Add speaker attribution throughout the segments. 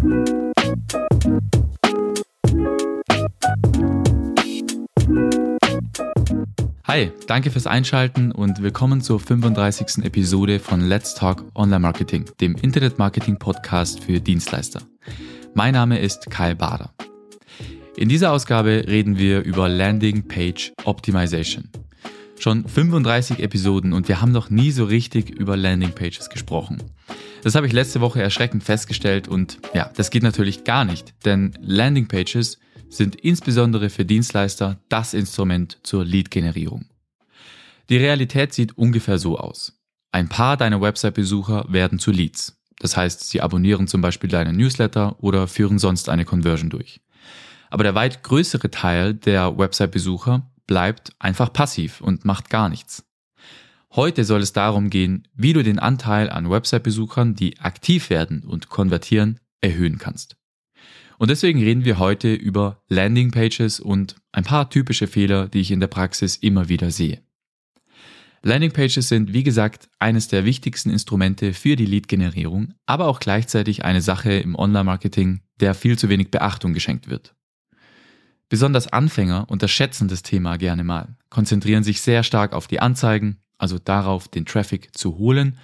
Speaker 1: Hi, danke fürs Einschalten und willkommen zur 35. Episode von Let's Talk Online Marketing, dem Internet Marketing Podcast für Dienstleister. Mein Name ist Kai Bader. In dieser Ausgabe reden wir über Landing Page Optimization. Schon 35 Episoden und wir haben noch nie so richtig über Landing Pages gesprochen. Das habe ich letzte Woche erschreckend festgestellt und ja, das geht natürlich gar nicht, denn Landing Pages sind insbesondere für Dienstleister das Instrument zur Lead-Generierung. Die Realität sieht ungefähr so aus. Ein paar deiner Website-Besucher werden zu Leads. Das heißt, sie abonnieren zum Beispiel deinen Newsletter oder führen sonst eine Conversion durch. Aber der weit größere Teil der Website-Besucher bleibt einfach passiv und macht gar nichts. Heute soll es darum gehen, wie du den Anteil an Website-Besuchern, die aktiv werden und konvertieren, erhöhen kannst. Und deswegen reden wir heute über Landingpages und ein paar typische Fehler, die ich in der Praxis immer wieder sehe. Landingpages sind, wie gesagt, eines der wichtigsten Instrumente für die Lead-Generierung, aber auch gleichzeitig eine Sache im Online-Marketing, der viel zu wenig Beachtung geschenkt wird. Besonders Anfänger unterschätzen das Thema gerne mal, konzentrieren sich sehr stark auf die Anzeigen, also darauf, den Traffic zu holen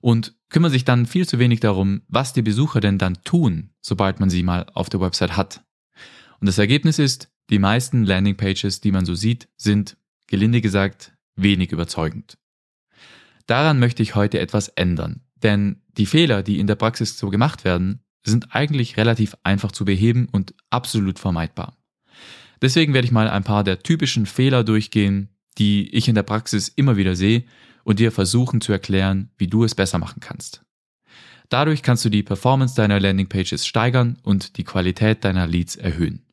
Speaker 1: und kümmern sich dann viel zu wenig darum, was die Besucher denn dann tun, sobald man sie mal auf der Website hat. Und das Ergebnis ist, die meisten Landingpages, die man so sieht, sind, gelinde gesagt, wenig überzeugend. Daran möchte ich heute etwas ändern, denn die Fehler, die in der Praxis so gemacht werden, sind eigentlich relativ einfach zu beheben und absolut vermeidbar. Deswegen werde ich mal ein paar der typischen Fehler durchgehen, die ich in der Praxis immer wieder sehe und dir versuchen zu erklären, wie du es besser machen kannst. Dadurch kannst du die Performance deiner Landingpages steigern und die Qualität deiner Leads erhöhen.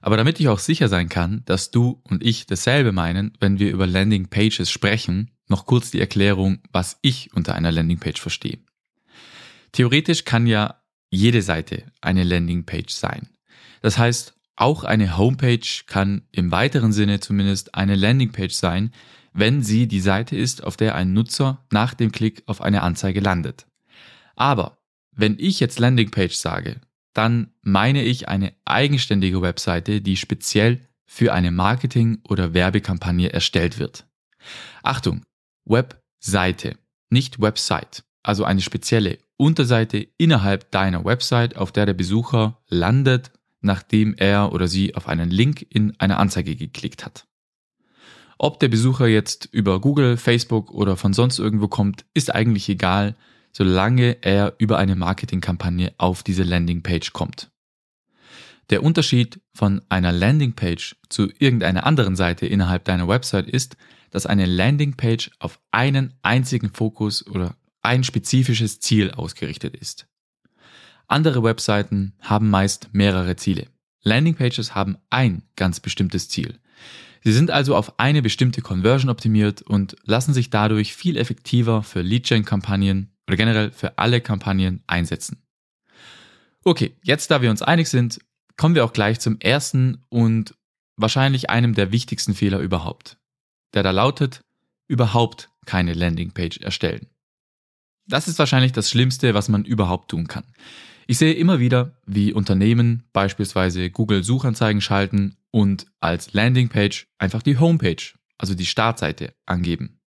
Speaker 1: Aber damit ich auch sicher sein kann, dass du und ich dasselbe meinen, wenn wir über Landingpages sprechen, noch kurz die Erklärung, was ich unter einer Landingpage verstehe. Theoretisch kann ja jede Seite eine Landingpage sein. Das heißt, auch eine Homepage kann im weiteren Sinne zumindest eine Landingpage sein, wenn sie die Seite ist, auf der ein Nutzer nach dem Klick auf eine Anzeige landet. Aber wenn ich jetzt Landingpage sage, dann meine ich eine eigenständige Webseite, die speziell für eine Marketing- oder Werbekampagne erstellt wird. Achtung, Webseite, nicht Website, also eine spezielle Unterseite innerhalb deiner Website, auf der der Besucher landet, nachdem er oder sie auf einen Link in eine Anzeige geklickt hat. Ob der Besucher jetzt über Google, Facebook oder von sonst irgendwo kommt, ist eigentlich egal, solange er über eine Marketingkampagne auf diese Landingpage kommt. Der Unterschied von einer Landingpage zu irgendeiner anderen Seite innerhalb deiner Website ist, dass eine Landingpage auf einen einzigen Fokus oder ein spezifisches Ziel ausgerichtet ist. Andere Webseiten haben meist mehrere Ziele. Landingpages haben ein ganz bestimmtes Ziel. Sie sind also auf eine bestimmte Conversion optimiert und lassen sich dadurch viel effektiver für Lead-Gen-Kampagnen oder generell für alle Kampagnen einsetzen. Okay, jetzt da wir uns einig sind, kommen wir auch gleich zum ersten und wahrscheinlich einem der wichtigsten Fehler überhaupt. Der da lautet, überhaupt keine Landingpage erstellen. Das ist wahrscheinlich das Schlimmste, was man überhaupt tun kann. Ich sehe immer wieder, wie Unternehmen beispielsweise Google Suchanzeigen schalten und als Landingpage einfach die Homepage, also die Startseite, angeben.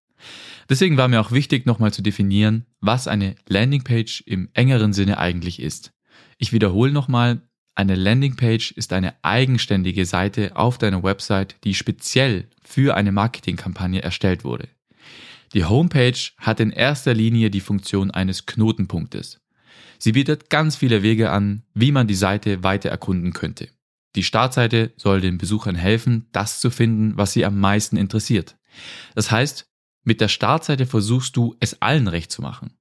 Speaker 1: Deswegen war mir auch wichtig, nochmal zu definieren, was eine Landingpage im engeren Sinne eigentlich ist. Ich wiederhole nochmal, eine Landingpage ist eine eigenständige Seite auf deiner Website, die speziell für eine Marketingkampagne erstellt wurde. Die Homepage hat in erster Linie die Funktion eines Knotenpunktes. Sie bietet ganz viele Wege an, wie man die Seite weiter erkunden könnte. Die Startseite soll den Besuchern helfen, das zu finden, was sie am meisten interessiert. Das heißt, mit der Startseite versuchst du, es allen recht zu machen.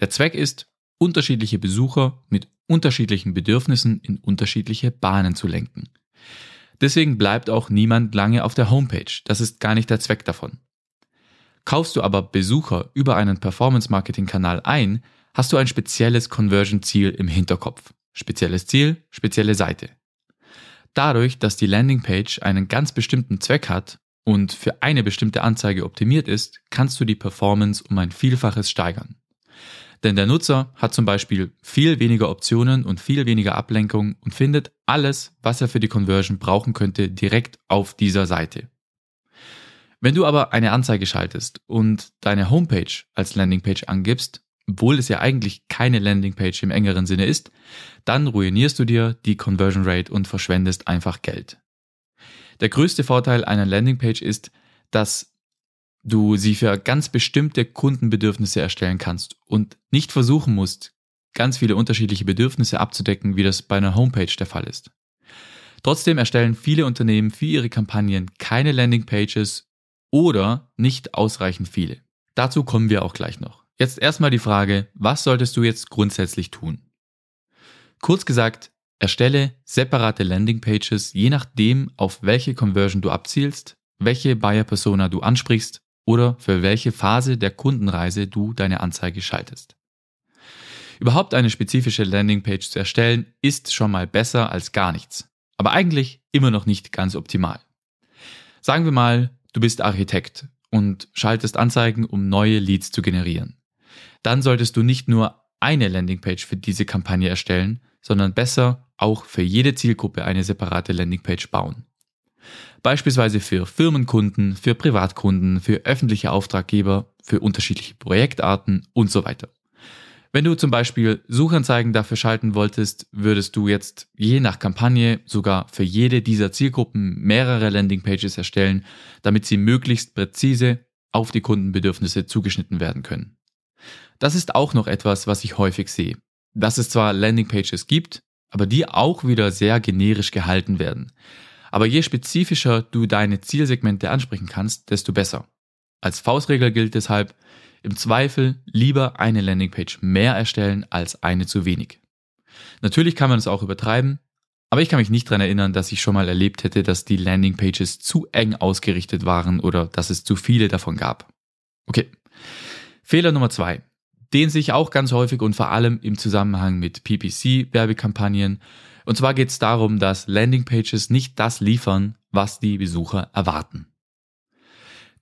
Speaker 1: Der Zweck ist, unterschiedliche Besucher mit unterschiedlichen Bedürfnissen in unterschiedliche Bahnen zu lenken. Deswegen bleibt auch niemand lange auf der Homepage. Das ist gar nicht der Zweck davon. Kaufst du aber Besucher über einen Performance-Marketing-Kanal ein, hast du ein spezielles Conversion-Ziel im Hinterkopf. Spezielles Ziel, spezielle Seite. Dadurch, dass die Landingpage einen ganz bestimmten Zweck hat und für eine bestimmte Anzeige optimiert ist, kannst du die Performance um ein Vielfaches steigern. Denn der Nutzer hat zum Beispiel viel weniger Optionen und viel weniger Ablenkung und findet alles, was er für die Conversion brauchen könnte, direkt auf dieser Seite. Wenn du aber eine Anzeige schaltest und deine Homepage als Landingpage angibst, obwohl es ja eigentlich keine Landingpage im engeren Sinne ist, dann ruinierst du dir die Conversion Rate und verschwendest einfach Geld. Der größte Vorteil einer Landingpage ist, dass du sie für ganz bestimmte Kundenbedürfnisse erstellen kannst und nicht versuchen musst, ganz viele unterschiedliche Bedürfnisse abzudecken, wie das bei einer Homepage der Fall ist. Trotzdem erstellen viele Unternehmen für ihre Kampagnen keine Landingpages oder nicht ausreichend viele. Dazu kommen wir auch gleich noch. Jetzt erstmal die Frage, was solltest du jetzt grundsätzlich tun? Kurz gesagt, erstelle separate Landingpages, je nachdem, auf welche Conversion du abzielst, welche Buyer Persona du ansprichst oder für welche Phase der Kundenreise du deine Anzeige schaltest. Überhaupt eine spezifische Landingpage zu erstellen, ist schon mal besser als gar nichts, aber eigentlich immer noch nicht ganz optimal. Sagen wir mal, du bist Architekt und schaltest Anzeigen, um neue Leads zu generieren. Dann solltest du nicht nur eine Landingpage für diese Kampagne erstellen, sondern besser auch für jede Zielgruppe eine separate Landingpage bauen. Beispielsweise für Firmenkunden, für Privatkunden, für öffentliche Auftraggeber, für unterschiedliche Projektarten und so weiter. Wenn du zum Beispiel Suchanzeigen dafür schalten wolltest, würdest du jetzt je nach Kampagne sogar für jede dieser Zielgruppen mehrere Landingpages erstellen, damit sie möglichst präzise auf die Kundenbedürfnisse zugeschnitten werden können. Das ist auch noch etwas, was ich häufig sehe. Dass es zwar Landingpages gibt, aber die auch wieder sehr generisch gehalten werden. Aber je spezifischer du deine Zielsegmente ansprechen kannst, desto besser. Als Faustregel gilt deshalb, im Zweifel lieber eine Landingpage mehr erstellen als eine zu wenig. Natürlich kann man es auch übertreiben, aber ich kann mich nicht daran erinnern, dass ich schon mal erlebt hätte, dass die Landingpages zu eng ausgerichtet waren oder dass es zu viele davon gab. Okay. Fehler Nummer zwei, den sich auch ganz häufig und vor allem im Zusammenhang mit PPC-Werbekampagnen und zwar geht es darum, dass Landingpages nicht das liefern, was die Besucher erwarten.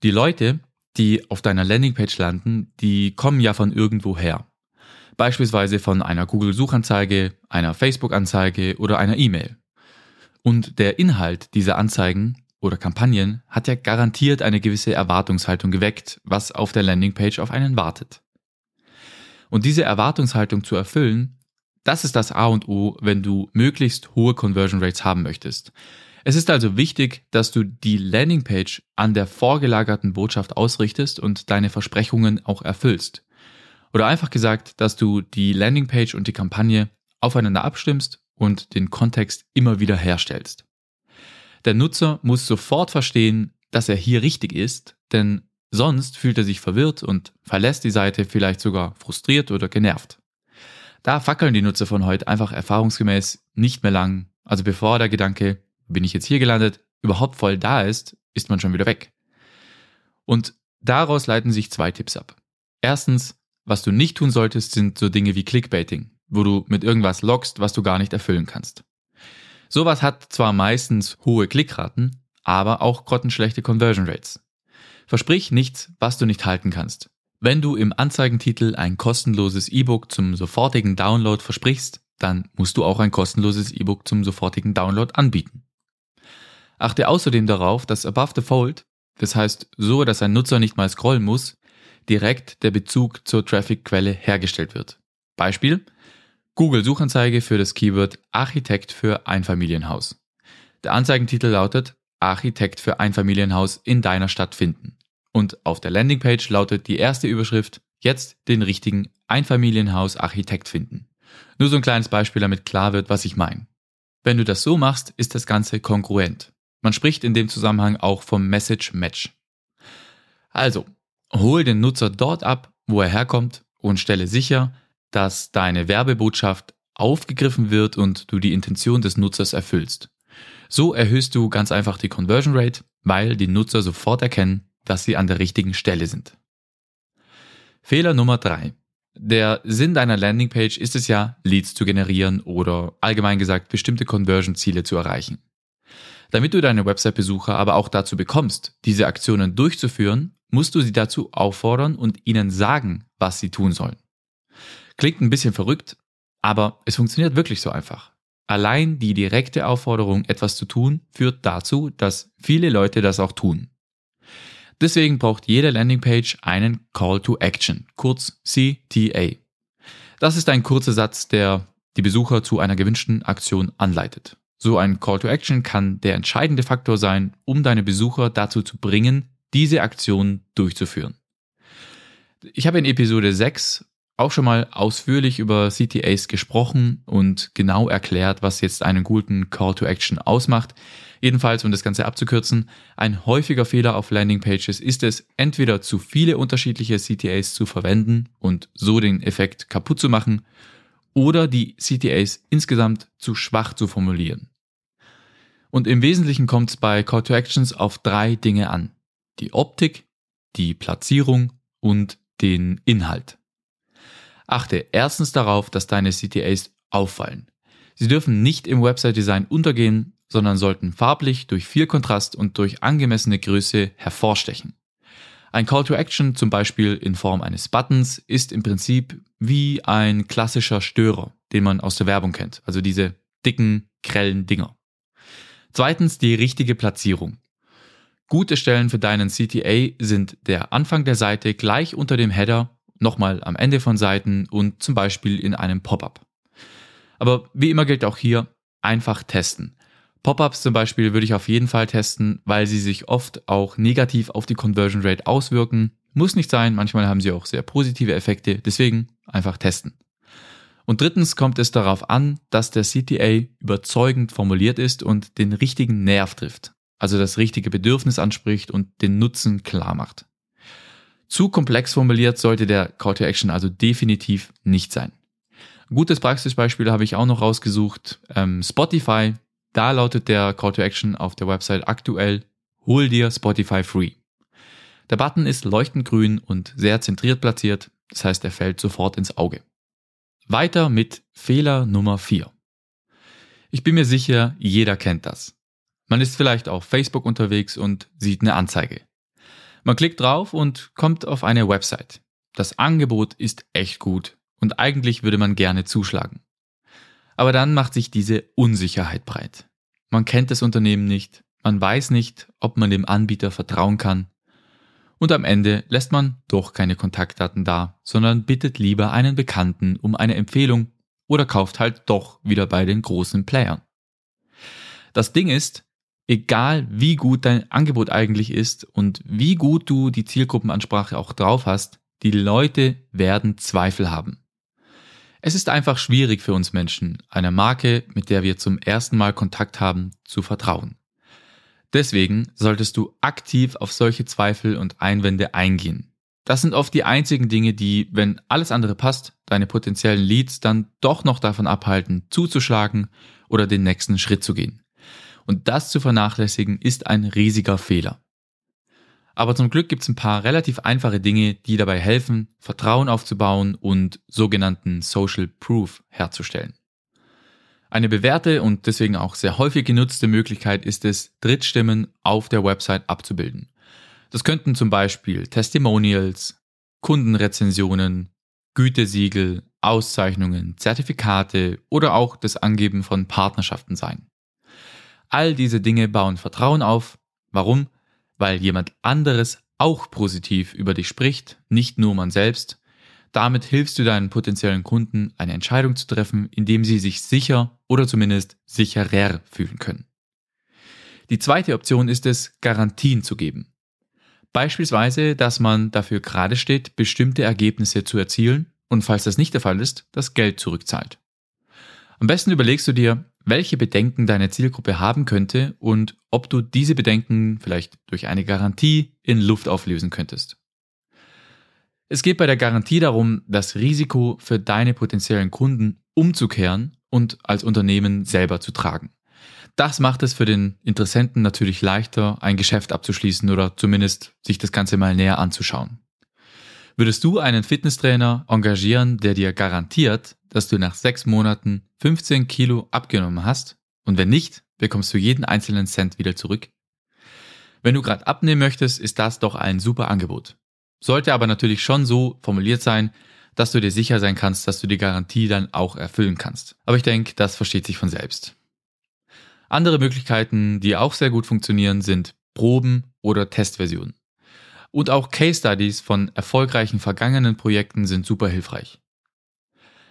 Speaker 1: Die Leute, die auf deiner Landingpage landen, die kommen ja von irgendwo her. Beispielsweise von einer Google-Suchanzeige, einer Facebook-Anzeige oder einer E-Mail. Und der Inhalt dieser Anzeigen oder Kampagnen hat ja garantiert eine gewisse Erwartungshaltung geweckt, was auf der Landingpage auf einen wartet. Und diese Erwartungshaltung zu erfüllen, das ist das A und O, wenn du möglichst hohe Conversion Rates haben möchtest. Es ist also wichtig, dass du die Landingpage an der vorgelagerten Botschaft ausrichtest und deine Versprechungen auch erfüllst. Oder einfach gesagt, dass du die Landingpage und die Kampagne aufeinander abstimmst und den Kontext immer wieder herstellst. Der Nutzer muss sofort verstehen, dass er hier richtig ist, denn sonst fühlt er sich verwirrt und verlässt die Seite vielleicht sogar frustriert oder genervt. Da fackeln die Nutzer von heute einfach erfahrungsgemäß nicht mehr lang. Also bevor der Gedanke, bin ich jetzt hier gelandet, überhaupt voll da ist, ist man schon wieder weg. Und daraus leiten sich zwei Tipps ab. Erstens, was du nicht tun solltest, sind so Dinge wie Clickbaiting, wo du mit irgendwas lockst, was du gar nicht erfüllen kannst. Sowas hat zwar meistens hohe Klickraten, aber auch grottenschlechte Conversion Rates. Versprich nichts, was du nicht halten kannst. Wenn du im Anzeigentitel ein kostenloses E-Book zum sofortigen Download versprichst, dann musst du auch ein kostenloses E-Book zum sofortigen Download anbieten. Achte außerdem darauf, dass above the fold, das heißt so, dass ein Nutzer nicht mal scrollen muss, direkt der Bezug zur Traffic-Quelle hergestellt wird. Beispiel Google Suchanzeige für das Keyword Architekt für Einfamilienhaus. Der Anzeigentitel lautet Architekt für Einfamilienhaus in deiner Stadt finden. Und auf der Landingpage lautet die erste Überschrift Jetzt den richtigen Einfamilienhaus-Architekt finden. Nur so ein kleines Beispiel, damit klar wird, was ich meine. Wenn du das so machst, ist das Ganze kongruent. Man spricht in dem Zusammenhang auch vom Message Match. Also, hol den Nutzer dort ab, wo er herkommt und stelle sicher, dass deine Werbebotschaft aufgegriffen wird und du die Intention des Nutzers erfüllst. So erhöhst du ganz einfach die Conversion Rate, weil die Nutzer sofort erkennen, dass sie an der richtigen Stelle sind. Fehler Nummer drei: Der Sinn deiner Landingpage ist es ja, Leads zu generieren oder allgemein gesagt bestimmte Conversion-Ziele zu erreichen. Damit du deine Website-Besucher aber auch dazu bekommst, diese Aktionen durchzuführen, musst du sie dazu auffordern und ihnen sagen, was sie tun sollen. Klingt ein bisschen verrückt, aber es funktioniert wirklich so einfach. Allein die direkte Aufforderung, etwas zu tun, führt dazu, dass viele Leute das auch tun. Deswegen braucht jede Landingpage einen Call to Action, kurz CTA. Das ist ein kurzer Satz, der die Besucher zu einer gewünschten Aktion anleitet. So ein Call to Action kann der entscheidende Faktor sein, um deine Besucher dazu zu bringen, diese Aktion durchzuführen. Ich habe in Episode 6 auch schon mal ausführlich über CTAs gesprochen und genau erklärt, was jetzt einen guten Call to Action ausmacht. Jedenfalls, um das Ganze abzukürzen, ein häufiger Fehler auf Landingpages ist es, entweder zu viele unterschiedliche CTAs zu verwenden und so den Effekt kaputt zu machen, oder die CTAs insgesamt zu schwach zu formulieren. Und im Wesentlichen kommt es bei Call to Actions auf drei Dinge an. Die Optik, die Platzierung und den Inhalt. Achte erstens darauf, dass deine CTAs auffallen. Sie dürfen nicht im Website-Design untergehen, sondern sollten farblich durch viel Kontrast und durch angemessene Größe hervorstechen. Ein Call to Action, zum Beispiel in Form eines Buttons, ist im Prinzip wie ein klassischer Störer, den man aus der Werbung kennt, also diese dicken, grellen Dinger. Zweitens die richtige Platzierung. Gute Stellen für deinen CTA sind der Anfang der Seite gleich unter dem Header, nochmal am Ende von Seiten und zum Beispiel in einem Pop-up. Aber wie immer gilt auch hier, einfach testen. Pop-ups zum Beispiel würde ich auf jeden Fall testen, weil sie sich oft auch negativ auf die Conversion Rate auswirken. Muss nicht sein, manchmal haben sie auch sehr positive Effekte, deswegen einfach testen. Und drittens kommt es darauf an, dass der CTA überzeugend formuliert ist und den richtigen Nerv trifft, also das richtige Bedürfnis anspricht und den Nutzen klar macht. Zu komplex formuliert sollte der Call to Action also definitiv nicht sein. gutes Praxisbeispiel habe ich auch noch rausgesucht. Ähm, Spotify da lautet der Call to Action auf der Website aktuell, hol dir Spotify Free. Der Button ist leuchtend grün und sehr zentriert platziert, das heißt, er fällt sofort ins Auge. Weiter mit Fehler Nummer 4. Ich bin mir sicher, jeder kennt das. Man ist vielleicht auf Facebook unterwegs und sieht eine Anzeige. Man klickt drauf und kommt auf eine Website. Das Angebot ist echt gut und eigentlich würde man gerne zuschlagen. Aber dann macht sich diese Unsicherheit breit. Man kennt das Unternehmen nicht, man weiß nicht, ob man dem Anbieter vertrauen kann. Und am Ende lässt man doch keine Kontaktdaten da, sondern bittet lieber einen Bekannten um eine Empfehlung oder kauft halt doch wieder bei den großen Playern. Das Ding ist, egal wie gut dein Angebot eigentlich ist und wie gut du die Zielgruppenansprache auch drauf hast, die Leute werden Zweifel haben. Es ist einfach schwierig für uns Menschen, einer Marke, mit der wir zum ersten Mal Kontakt haben, zu vertrauen. Deswegen solltest du aktiv auf solche Zweifel und Einwände eingehen. Das sind oft die einzigen Dinge, die, wenn alles andere passt, deine potenziellen Leads dann doch noch davon abhalten, zuzuschlagen oder den nächsten Schritt zu gehen. Und das zu vernachlässigen ist ein riesiger Fehler. Aber zum Glück gibt es ein paar relativ einfache Dinge, die dabei helfen, Vertrauen aufzubauen und sogenannten Social Proof herzustellen. Eine bewährte und deswegen auch sehr häufig genutzte Möglichkeit ist es, Drittstimmen auf der Website abzubilden. Das könnten zum Beispiel Testimonials, Kundenrezensionen, Gütesiegel, Auszeichnungen, Zertifikate oder auch das Angeben von Partnerschaften sein. All diese Dinge bauen Vertrauen auf. Warum? weil jemand anderes auch positiv über dich spricht, nicht nur man selbst. Damit hilfst du deinen potenziellen Kunden, eine Entscheidung zu treffen, indem sie sich sicher oder zumindest sicherer fühlen können. Die zweite Option ist es, Garantien zu geben. Beispielsweise, dass man dafür gerade steht, bestimmte Ergebnisse zu erzielen und falls das nicht der Fall ist, das Geld zurückzahlt. Am besten überlegst du dir, welche Bedenken deine Zielgruppe haben könnte und ob du diese Bedenken vielleicht durch eine Garantie in Luft auflösen könntest. Es geht bei der Garantie darum, das Risiko für deine potenziellen Kunden umzukehren und als Unternehmen selber zu tragen. Das macht es für den Interessenten natürlich leichter, ein Geschäft abzuschließen oder zumindest sich das Ganze mal näher anzuschauen. Würdest du einen Fitnesstrainer engagieren, der dir garantiert, dass du nach sechs Monaten 15 Kilo abgenommen hast? Und wenn nicht, bekommst du jeden einzelnen Cent wieder zurück? Wenn du gerade abnehmen möchtest, ist das doch ein super Angebot. Sollte aber natürlich schon so formuliert sein, dass du dir sicher sein kannst, dass du die Garantie dann auch erfüllen kannst. Aber ich denke, das versteht sich von selbst. Andere Möglichkeiten, die auch sehr gut funktionieren, sind Proben oder Testversionen. Und auch Case Studies von erfolgreichen vergangenen Projekten sind super hilfreich.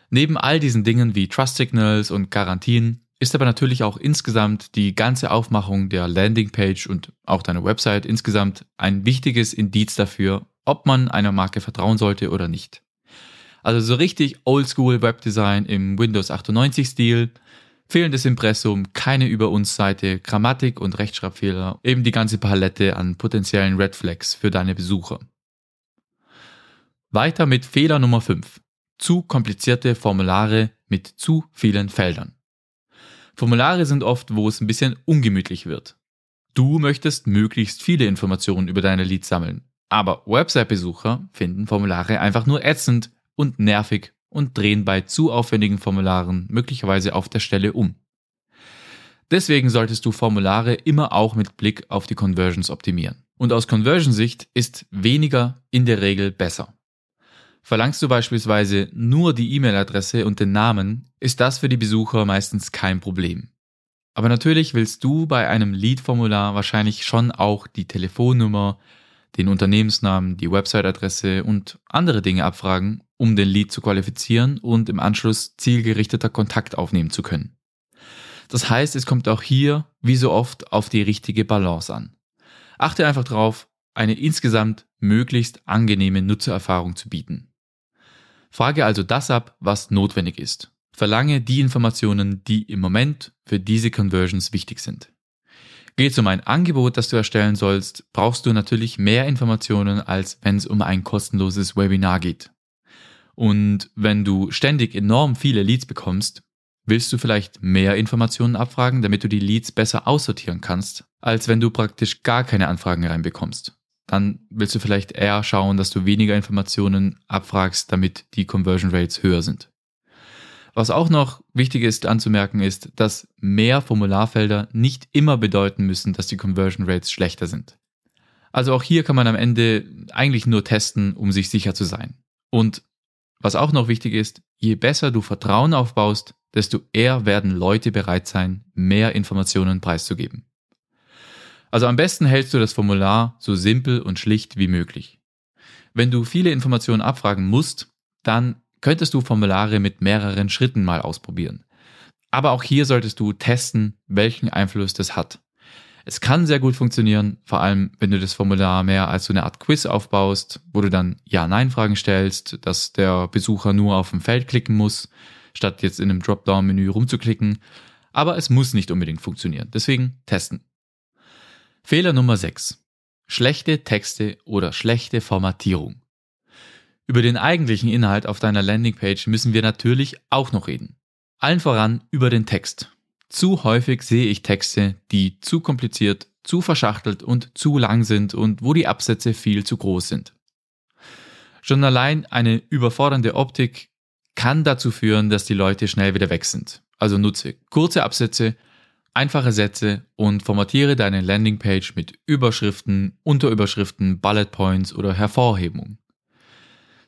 Speaker 1: Neben all diesen Dingen wie Trust Signals und Garantien ist aber natürlich auch insgesamt die ganze Aufmachung der Landingpage und auch deiner Website insgesamt ein wichtiges Indiz dafür, ob man einer Marke vertrauen sollte oder nicht. Also so richtig Oldschool Webdesign im Windows 98 Stil, fehlendes Impressum, keine über uns Seite, Grammatik und Rechtschreibfehler, eben die ganze Palette an potenziellen Red Flags für deine Besucher. Weiter mit Fehler Nummer 5. Zu komplizierte Formulare mit zu vielen Feldern. Formulare sind oft, wo es ein bisschen ungemütlich wird. Du möchtest möglichst viele Informationen über deine Leads sammeln. Aber Website-Besucher finden Formulare einfach nur ätzend und nervig und drehen bei zu aufwendigen Formularen möglicherweise auf der Stelle um. Deswegen solltest du Formulare immer auch mit Blick auf die Conversions optimieren. Und aus Conversion-Sicht ist weniger in der Regel besser. Verlangst du beispielsweise nur die E-Mail-Adresse und den Namen, ist das für die Besucher meistens kein Problem. Aber natürlich willst du bei einem Lead-Formular wahrscheinlich schon auch die Telefonnummer, den Unternehmensnamen, die Website-Adresse und andere Dinge abfragen, um den Lead zu qualifizieren und im Anschluss zielgerichteter Kontakt aufnehmen zu können. Das heißt, es kommt auch hier, wie so oft, auf die richtige Balance an. Achte einfach darauf, eine insgesamt möglichst angenehme Nutzererfahrung zu bieten. Frage also das ab, was notwendig ist. Verlange die Informationen, die im Moment für diese Conversions wichtig sind. Geht es um ein Angebot, das du erstellen sollst, brauchst du natürlich mehr Informationen, als wenn es um ein kostenloses Webinar geht. Und wenn du ständig enorm viele Leads bekommst, willst du vielleicht mehr Informationen abfragen, damit du die Leads besser aussortieren kannst, als wenn du praktisch gar keine Anfragen reinbekommst dann willst du vielleicht eher schauen, dass du weniger Informationen abfragst, damit die Conversion Rates höher sind. Was auch noch wichtig ist anzumerken ist, dass mehr Formularfelder nicht immer bedeuten müssen, dass die Conversion Rates schlechter sind. Also auch hier kann man am Ende eigentlich nur testen, um sich sicher zu sein. Und was auch noch wichtig ist, je besser du Vertrauen aufbaust, desto eher werden Leute bereit sein, mehr Informationen preiszugeben. Also am besten hältst du das Formular so simpel und schlicht wie möglich. Wenn du viele Informationen abfragen musst, dann könntest du Formulare mit mehreren Schritten mal ausprobieren. Aber auch hier solltest du testen, welchen Einfluss das hat. Es kann sehr gut funktionieren, vor allem wenn du das Formular mehr als so eine Art Quiz aufbaust, wo du dann Ja-Nein-Fragen stellst, dass der Besucher nur auf ein Feld klicken muss, statt jetzt in einem Dropdown-Menü rumzuklicken. Aber es muss nicht unbedingt funktionieren. Deswegen testen. Fehler Nummer 6. Schlechte Texte oder schlechte Formatierung. Über den eigentlichen Inhalt auf deiner Landingpage müssen wir natürlich auch noch reden. Allen voran über den Text. Zu häufig sehe ich Texte, die zu kompliziert, zu verschachtelt und zu lang sind und wo die Absätze viel zu groß sind. Schon allein eine überfordernde Optik kann dazu führen, dass die Leute schnell wieder weg sind. Also nutze kurze Absätze einfache Sätze und formatiere deine Landingpage mit Überschriften, Unterüberschriften, Bullet Points oder Hervorhebungen.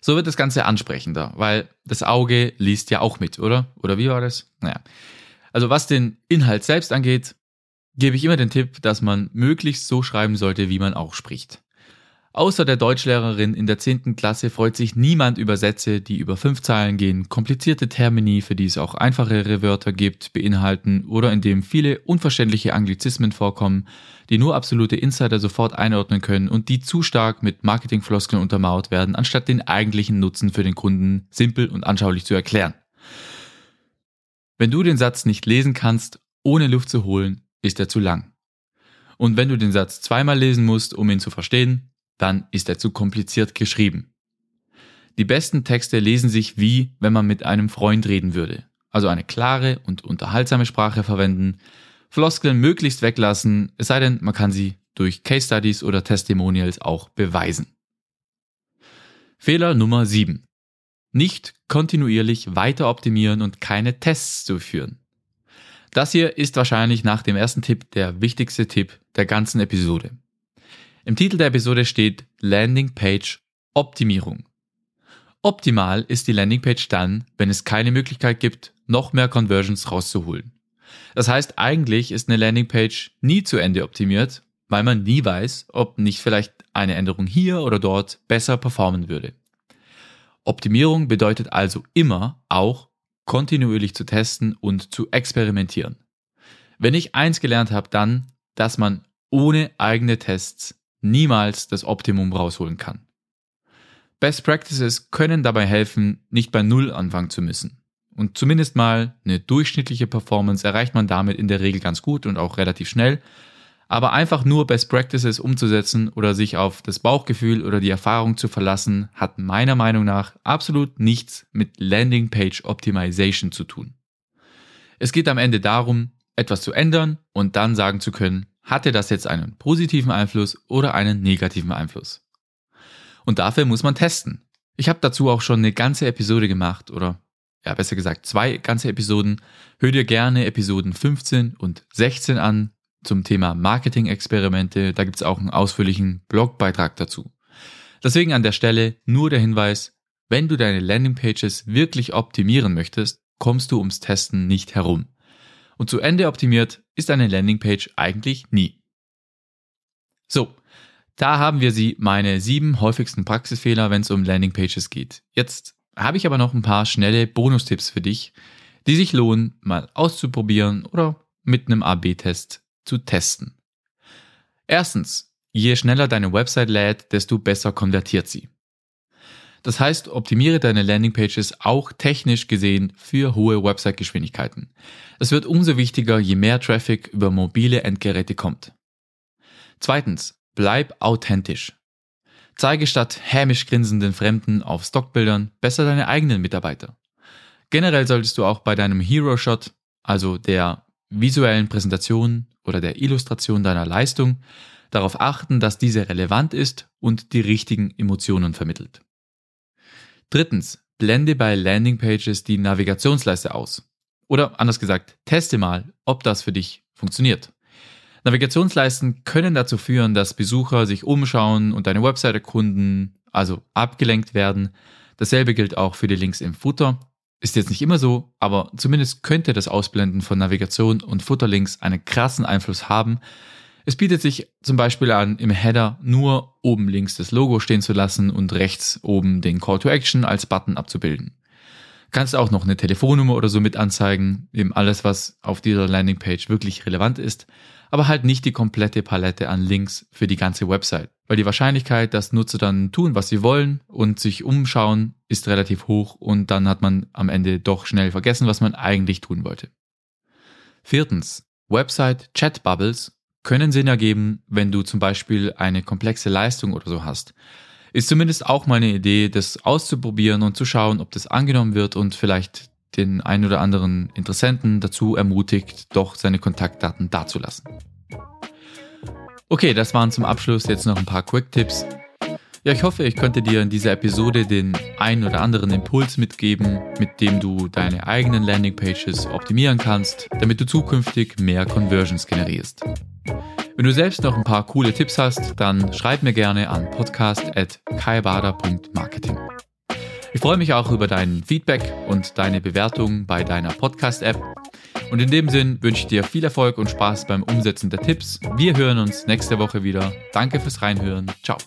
Speaker 1: So wird das Ganze ansprechender, weil das Auge liest ja auch mit, oder? Oder wie war das? Naja. Also was den Inhalt selbst angeht, gebe ich immer den Tipp, dass man möglichst so schreiben sollte, wie man auch spricht. Außer der Deutschlehrerin in der 10. Klasse freut sich niemand über Sätze, die über fünf Zeilen gehen, komplizierte Termini, für die es auch einfachere Wörter gibt, beinhalten oder in dem viele unverständliche Anglizismen vorkommen, die nur absolute Insider sofort einordnen können und die zu stark mit Marketingfloskeln untermauert werden, anstatt den eigentlichen Nutzen für den Kunden simpel und anschaulich zu erklären. Wenn du den Satz nicht lesen kannst, ohne Luft zu holen, ist er zu lang. Und wenn du den Satz zweimal lesen musst, um ihn zu verstehen, dann ist er zu kompliziert geschrieben. Die besten Texte lesen sich wie, wenn man mit einem Freund reden würde. Also eine klare und unterhaltsame Sprache verwenden, Floskeln möglichst weglassen, es sei denn, man kann sie durch Case Studies oder Testimonials auch beweisen. Fehler Nummer 7. Nicht kontinuierlich weiter optimieren und keine Tests durchführen. Das hier ist wahrscheinlich nach dem ersten Tipp der wichtigste Tipp der ganzen Episode. Im Titel der Episode steht Landing Page Optimierung. Optimal ist die Landingpage dann, wenn es keine Möglichkeit gibt, noch mehr Conversions rauszuholen. Das heißt, eigentlich ist eine Landingpage nie zu Ende optimiert, weil man nie weiß, ob nicht vielleicht eine Änderung hier oder dort besser performen würde. Optimierung bedeutet also immer auch kontinuierlich zu testen und zu experimentieren. Wenn ich eins gelernt habe, dann, dass man ohne eigene Tests niemals das Optimum rausholen kann. Best Practices können dabei helfen, nicht bei Null anfangen zu müssen. Und zumindest mal eine durchschnittliche Performance erreicht man damit in der Regel ganz gut und auch relativ schnell. Aber einfach nur Best Practices umzusetzen oder sich auf das Bauchgefühl oder die Erfahrung zu verlassen, hat meiner Meinung nach absolut nichts mit Landing Page Optimization zu tun. Es geht am Ende darum, etwas zu ändern und dann sagen zu können, hatte das jetzt einen positiven Einfluss oder einen negativen Einfluss. Und dafür muss man testen. Ich habe dazu auch schon eine ganze Episode gemacht oder ja, besser gesagt zwei ganze Episoden. Hör dir gerne Episoden 15 und 16 an zum Thema Marketing-Experimente. Da gibt es auch einen ausführlichen Blogbeitrag dazu. Deswegen an der Stelle nur der Hinweis, wenn du deine Landingpages wirklich optimieren möchtest, kommst du ums Testen nicht herum. Und zu Ende optimiert ist eine Landingpage eigentlich nie. So, da haben wir sie, meine sieben häufigsten Praxisfehler, wenn es um Landingpages geht. Jetzt habe ich aber noch ein paar schnelle Bonustipps für dich, die sich lohnen, mal auszuprobieren oder mit einem AB-Test zu testen. Erstens, je schneller deine Website lädt, desto besser konvertiert sie. Das heißt, optimiere deine Landingpages auch technisch gesehen für hohe Website-Geschwindigkeiten. Es wird umso wichtiger, je mehr Traffic über mobile Endgeräte kommt. Zweitens, bleib authentisch. Zeige statt hämisch grinsenden Fremden auf Stockbildern besser deine eigenen Mitarbeiter. Generell solltest du auch bei deinem Hero Shot, also der visuellen Präsentation oder der Illustration deiner Leistung, darauf achten, dass diese relevant ist und die richtigen Emotionen vermittelt. Drittens, blende bei Landingpages die Navigationsleiste aus. Oder anders gesagt, teste mal, ob das für dich funktioniert. Navigationsleisten können dazu führen, dass Besucher sich umschauen und deine Website erkunden, also abgelenkt werden. Dasselbe gilt auch für die Links im Footer. Ist jetzt nicht immer so, aber zumindest könnte das Ausblenden von Navigation und Futterlinks einen krassen Einfluss haben, es bietet sich zum Beispiel an, im Header nur oben links das Logo stehen zu lassen und rechts oben den Call to Action als Button abzubilden. Kannst auch noch eine Telefonnummer oder so mit anzeigen, eben alles, was auf dieser Landingpage wirklich relevant ist, aber halt nicht die komplette Palette an Links für die ganze Website, weil die Wahrscheinlichkeit, dass Nutzer dann tun, was sie wollen und sich umschauen, ist relativ hoch und dann hat man am Ende doch schnell vergessen, was man eigentlich tun wollte. Viertens, Website Chat Bubbles können Sinn ergeben, wenn du zum Beispiel eine komplexe Leistung oder so hast. Ist zumindest auch mal eine Idee, das auszuprobieren und zu schauen, ob das angenommen wird und vielleicht den einen oder anderen Interessenten dazu ermutigt, doch seine Kontaktdaten dazulassen. Okay, das waren zum Abschluss jetzt noch ein paar Quick-Tipps. Ja, ich hoffe, ich konnte dir in dieser Episode den einen oder anderen Impuls mitgeben, mit dem du deine eigenen Landingpages optimieren kannst, damit du zukünftig mehr Conversions generierst. Wenn du selbst noch ein paar coole Tipps hast, dann schreib mir gerne an podcast.kaibader.marketing. Ich freue mich auch über dein Feedback und deine Bewertung bei deiner Podcast-App. Und in dem Sinn wünsche ich dir viel Erfolg und Spaß beim Umsetzen der Tipps. Wir hören uns nächste Woche wieder. Danke fürs Reinhören. Ciao.